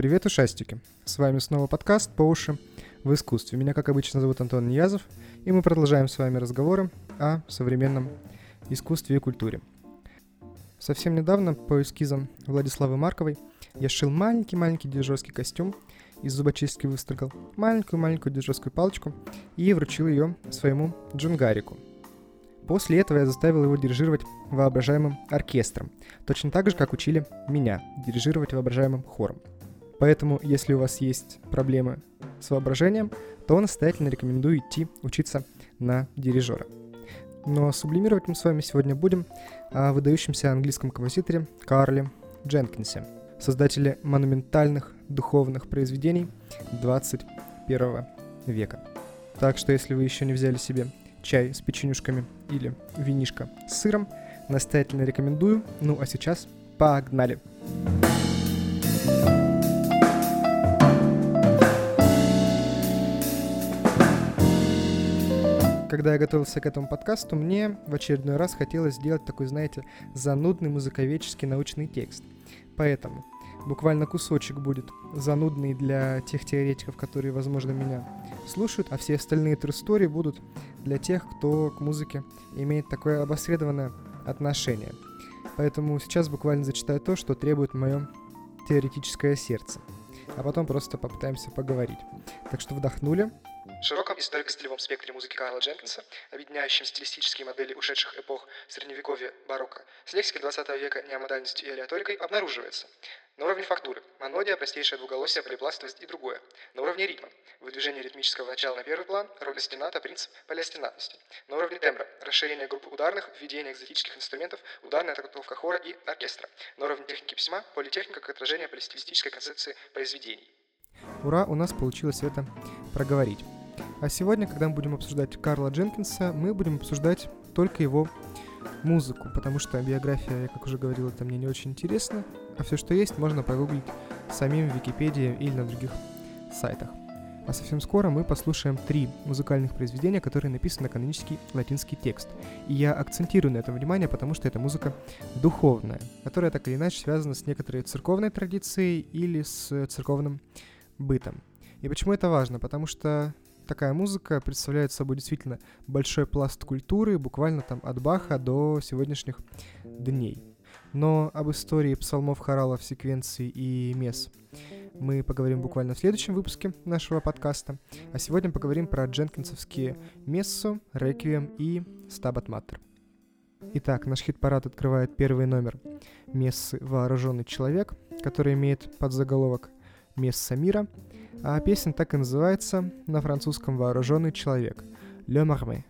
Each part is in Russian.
Привет, ушастики! С вами снова подкаст «По уши в искусстве». Меня, как обычно, зовут Антон Ниязов, и мы продолжаем с вами разговоры о современном искусстве и культуре. Совсем недавно по эскизам Владиславы Марковой я шил маленький-маленький дирижерский костюм, из зубочистки выстрогал маленькую-маленькую дирижерскую палочку и вручил ее своему джунгарику – После этого я заставил его дирижировать воображаемым оркестром, точно так же, как учили меня дирижировать воображаемым хором. Поэтому, если у вас есть проблемы с воображением, то настоятельно рекомендую идти учиться на дирижера. Но сублимировать мы с вами сегодня будем о выдающемся английском композиторе Карле Дженкинсе, создателе монументальных духовных произведений 21 века. Так что, если вы еще не взяли себе чай с печенюшками или винишко с сыром. Настоятельно рекомендую. Ну а сейчас погнали! Когда я готовился к этому подкасту, мне в очередной раз хотелось сделать такой, знаете, занудный музыковедческий научный текст. Поэтому буквально кусочек будет занудный для тех теоретиков, которые, возможно, меня слушают, а все остальные тру будут для тех, кто к музыке имеет такое обосредованное отношение. Поэтому сейчас буквально зачитаю то, что требует мое теоретическое сердце. А потом просто попытаемся поговорить. Так что вдохнули, широком историко-стилевом спектре музыки Карла Дженкинса, объединяющем стилистические модели ушедших эпох средневековья барокко, с лексикой 20 века неомодальностью и алиаторикой обнаруживается на уровне фактуры – монодия, простейшее двуголосие, полипластовость и другое. На уровне ритма – выдвижение ритмического начала на первый план, роль остената, принцип полиостенатности. На уровне тембра – расширение группы ударных, введение экзотических инструментов, ударная трактовка хора и оркестра. На уровне техники письма – политехника как отражение полистилистической концепции произведений. Ура, у нас получилось это проговорить. А сегодня, когда мы будем обсуждать Карла Дженкинса, мы будем обсуждать только его музыку, потому что биография, я как уже говорил, это мне не очень интересно, а все, что есть, можно погуглить самим в Википедии или на других сайтах. А совсем скоро мы послушаем три музыкальных произведения, которые написаны на канонический латинский текст. И я акцентирую на этом внимание, потому что это музыка духовная, которая так или иначе связана с некоторой церковной традицией или с церковным бытом. И почему это важно? Потому что такая музыка представляет собой действительно большой пласт культуры, буквально там от Баха до сегодняшних дней. Но об истории псалмов, хоралов, секвенций и мес мы поговорим буквально в следующем выпуске нашего подкаста. А сегодня поговорим про дженкинсовские мессу, реквием и стабат матер. Итак, наш хит-парад открывает первый номер мессы «Вооруженный человек», который имеет подзаголовок «Месса мира», а песня так и называется на французском «Вооруженный человек» «Le Marmé».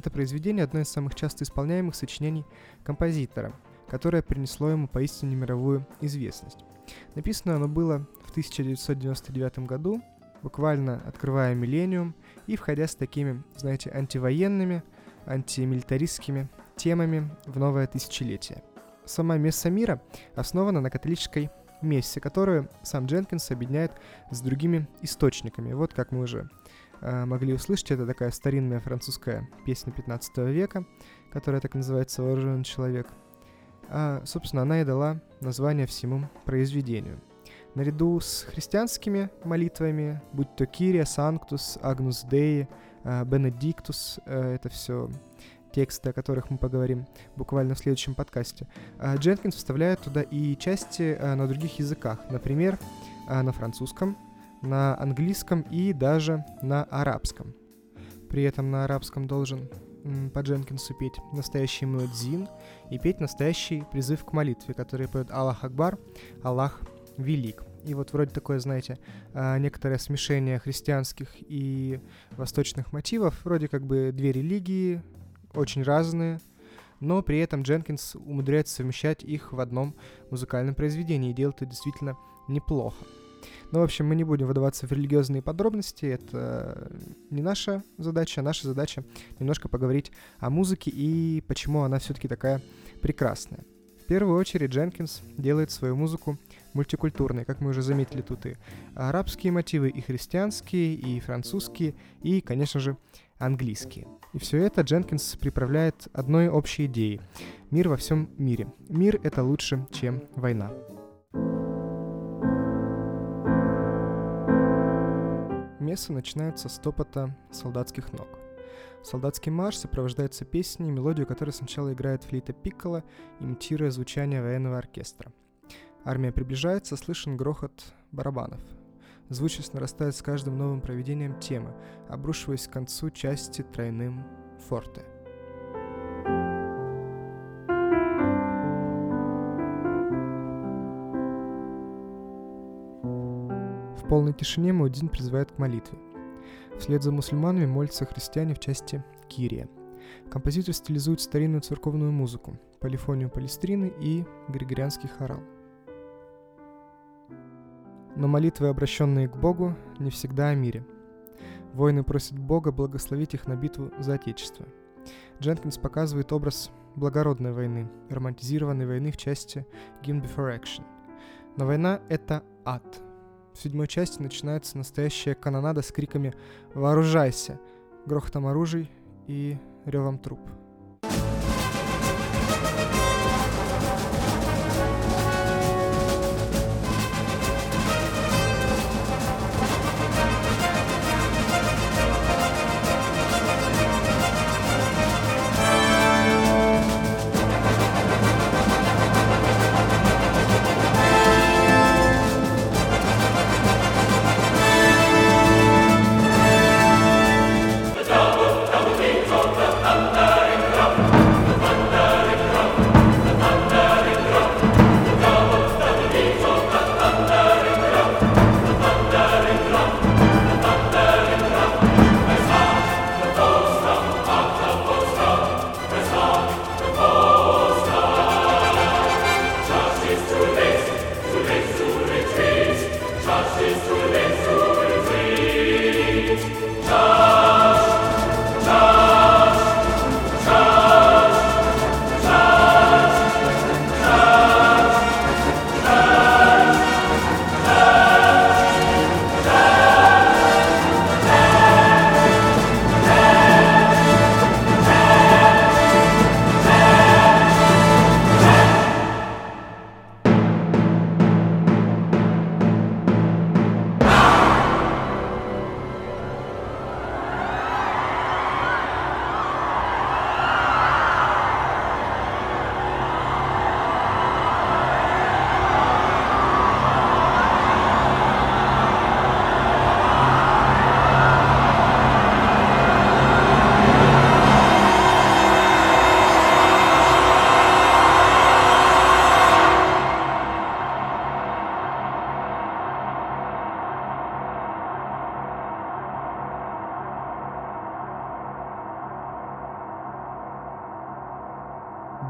Это произведение одно из самых часто исполняемых сочинений композитора, которое принесло ему поистине мировую известность. Написано оно было в 1999 году, буквально открывая миллениум и входя с такими, знаете, антивоенными, антимилитаристскими темами в новое тысячелетие. Сама месса мира основана на католической мессе, которую сам Дженкинс объединяет с другими источниками. Вот как мы уже могли услышать. Это такая старинная французская песня 15 века, которая так называется «Вооруженный человек». А, собственно, она и дала название всему произведению. Наряду с христианскими молитвами, будь то Кирия, Санктус, Агнус Деи, Бенедиктус, э, это все тексты, о которых мы поговорим буквально в следующем подкасте. Дженкинс вставляет туда и части э, на других языках. Например, на французском, на английском и даже на арабском. При этом на арабском должен по Дженкинсу петь настоящий муэдзин и петь настоящий призыв к молитве, который поет Аллах Акбар, Аллах Велик. И вот вроде такое, знаете, а, некоторое смешение христианских и восточных мотивов, вроде как бы две религии, очень разные, но при этом Дженкинс умудряется совмещать их в одном музыкальном произведении и делает это действительно неплохо. Ну, в общем, мы не будем выдаваться в религиозные подробности, это не наша задача, наша задача немножко поговорить о музыке и почему она все-таки такая прекрасная. В первую очередь Дженкинс делает свою музыку мультикультурной, как мы уже заметили тут и арабские мотивы, и христианские, и французские, и, конечно же, английские. И все это Дженкинс приправляет одной общей идеей. Мир во всем мире. Мир — это лучше, чем война. Мессы начинаются с топота солдатских ног. Солдатский марш сопровождается песней, мелодию которой сначала играет флейта Пиккола, имитируя звучание военного оркестра. Армия приближается, слышен грохот барабанов. Звучность нарастает с каждым новым проведением темы, обрушиваясь к концу части тройным форте. Полной тишине Маудин призывает к молитве. Вслед за мусульманами молятся христиане в части Кирия. Композитор стилизует старинную церковную музыку, полифонию Палестрины и григорианский хорал – но молитвы, обращенные к Богу, не всегда о мире. Воины просят Бога благословить их на битву за Отечество. Дженкинс показывает образ благородной войны, романтизированной войны в части Game Before Action. Но война — это ад. В седьмой части начинается настоящая канонада с криками «Вооружайся!», грохотом оружий и ревом труп.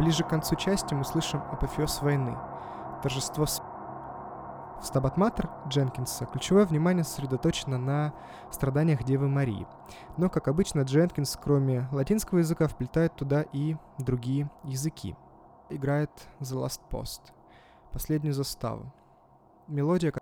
Ближе к концу части мы слышим апофеоз войны, торжество. В Стабат Матер Дженкинса ключевое внимание сосредоточено на страданиях Девы Марии. Но, как обычно, Дженкинс, кроме латинского языка, вплетает туда и другие языки. Играет The Last Post, последнюю заставу. Мелодия,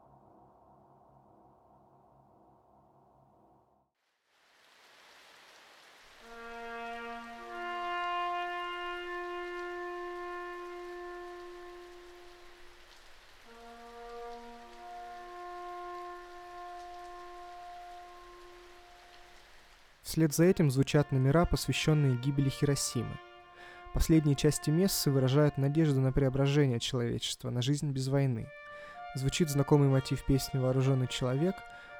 Вслед за этим звучат номера, посвященные гибели Хиросимы. Последние части мессы выражают надежду на преображение человечества, на жизнь без войны. звучит знакомый мотив песни «Вооруженный человек»,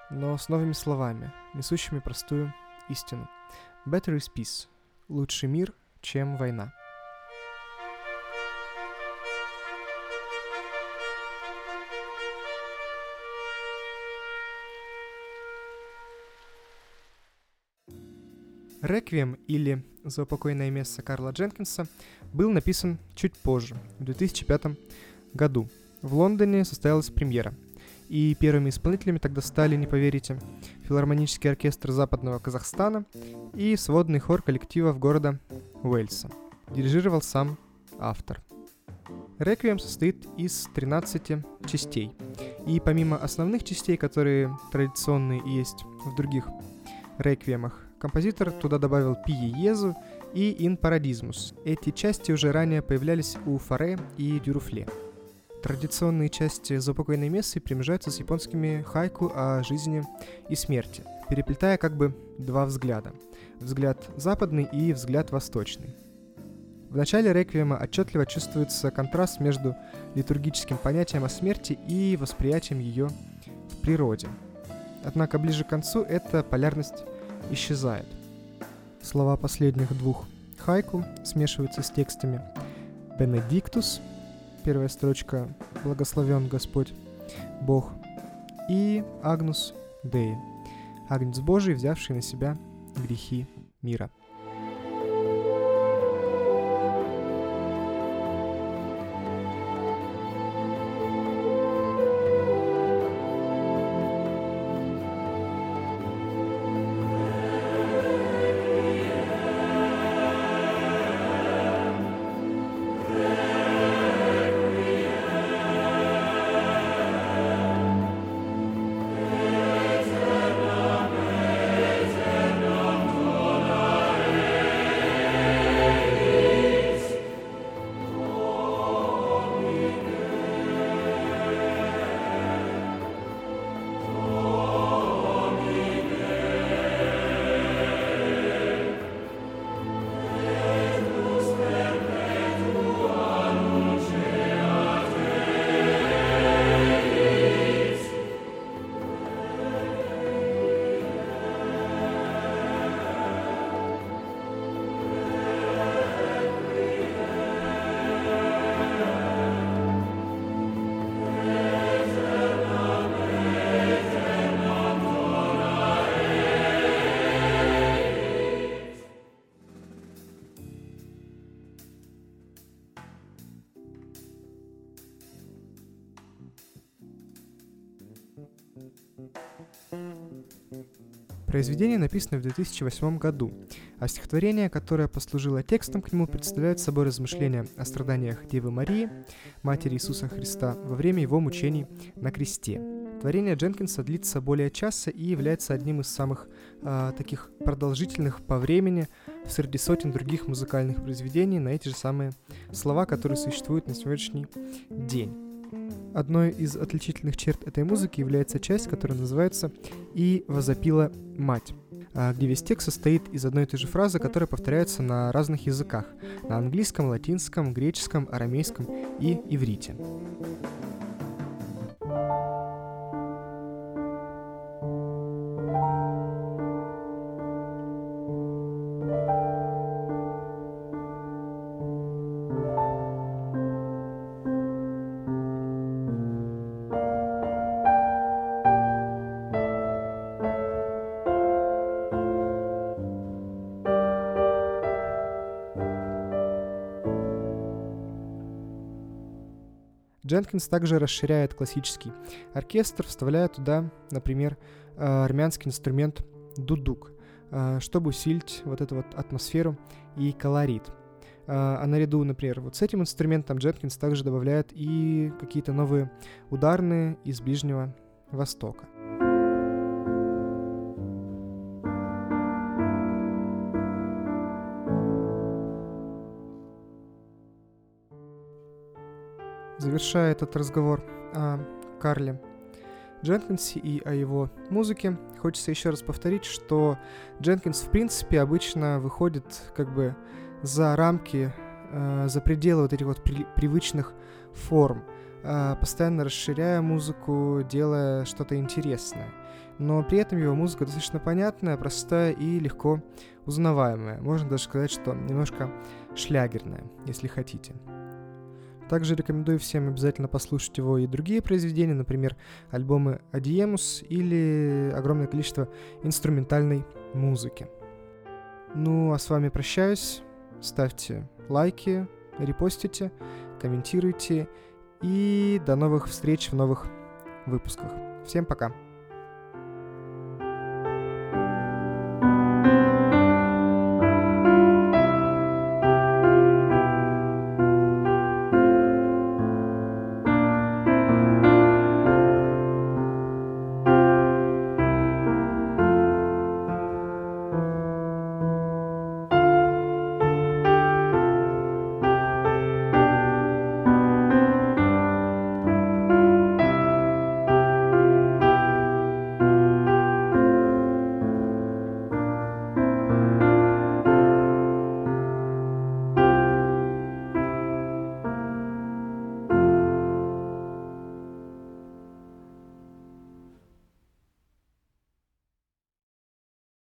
но с новыми словами, несущими простую истину. Better is peace. Лучший мир, чем война. «Реквием» или «Заупокойное место» Карла Дженкинса был написан чуть позже, в 2005 году. В Лондоне состоялась премьера, и первыми исполнителями тогда стали, не поверите, филармонический оркестр Западного Казахстана и сводный хор коллективов города Уэльса. Дирижировал сам автор. Реквием состоит из 13 частей. И помимо основных частей, которые традиционные и есть в других реквиемах, Композитор туда добавил пиезу и ин парадизмус. Эти части уже ранее появлялись у Фаре и Дюруфле. Традиционные части «Заупокойной мессы» примежаются с японскими хайку о жизни и смерти, переплетая как бы два взгляда. Взгляд западный и взгляд восточный. В начале реквиема отчетливо чувствуется контраст между литургическим понятием о смерти и восприятием ее в природе. Однако ближе к концу эта полярность исчезает. Слова последних двух хайку смешиваются с текстами «Бенедиктус», первая строчка «Благословен Господь, Бог», и «Агнус Деи», Агнец Божий, взявший на себя грехи мира. Произведение написано в 2008 году, а стихотворение, которое послужило текстом к нему, представляет собой размышления о страданиях Девы Марии, Матери Иисуса Христа, во время его мучений на кресте. Творение Дженкинса длится более часа и является одним из самых э, таких продолжительных по времени среди сотен других музыкальных произведений на эти же самые слова, которые существуют на сегодняшний день. Одной из отличительных черт этой музыки является часть, которая называется «И возопила мать», а, где весь текст состоит из одной и той же фразы, которая повторяется на разных языках – на английском, латинском, греческом, арамейском и иврите. Дженкинс также расширяет классический оркестр, вставляя туда, например, э, армянский инструмент дудук, э, чтобы усилить вот эту вот атмосферу и колорит. Э, а наряду, например, вот с этим инструментом Дженкинс также добавляет и какие-то новые ударные из Ближнего Востока. Завершая этот разговор о Карле Дженкинсе и о его музыке, хочется еще раз повторить, что Дженкинс в принципе обычно выходит как бы за рамки, э, за пределы вот этих вот при, привычных форм. а, постоянно расширяя музыку, делая что-то интересное. Но при этом его музыка достаточно понятная, простая и легко узнаваемая. Можно даже сказать, что немножко шлягерная, если хотите. Также рекомендую всем обязательно послушать его и другие произведения, например, альбомы Адиемус или огромное количество инструментальной музыки. Ну, а с вами прощаюсь. Ставьте лайки, репостите, комментируйте. И до новых встреч в новых выпусках. Всем пока!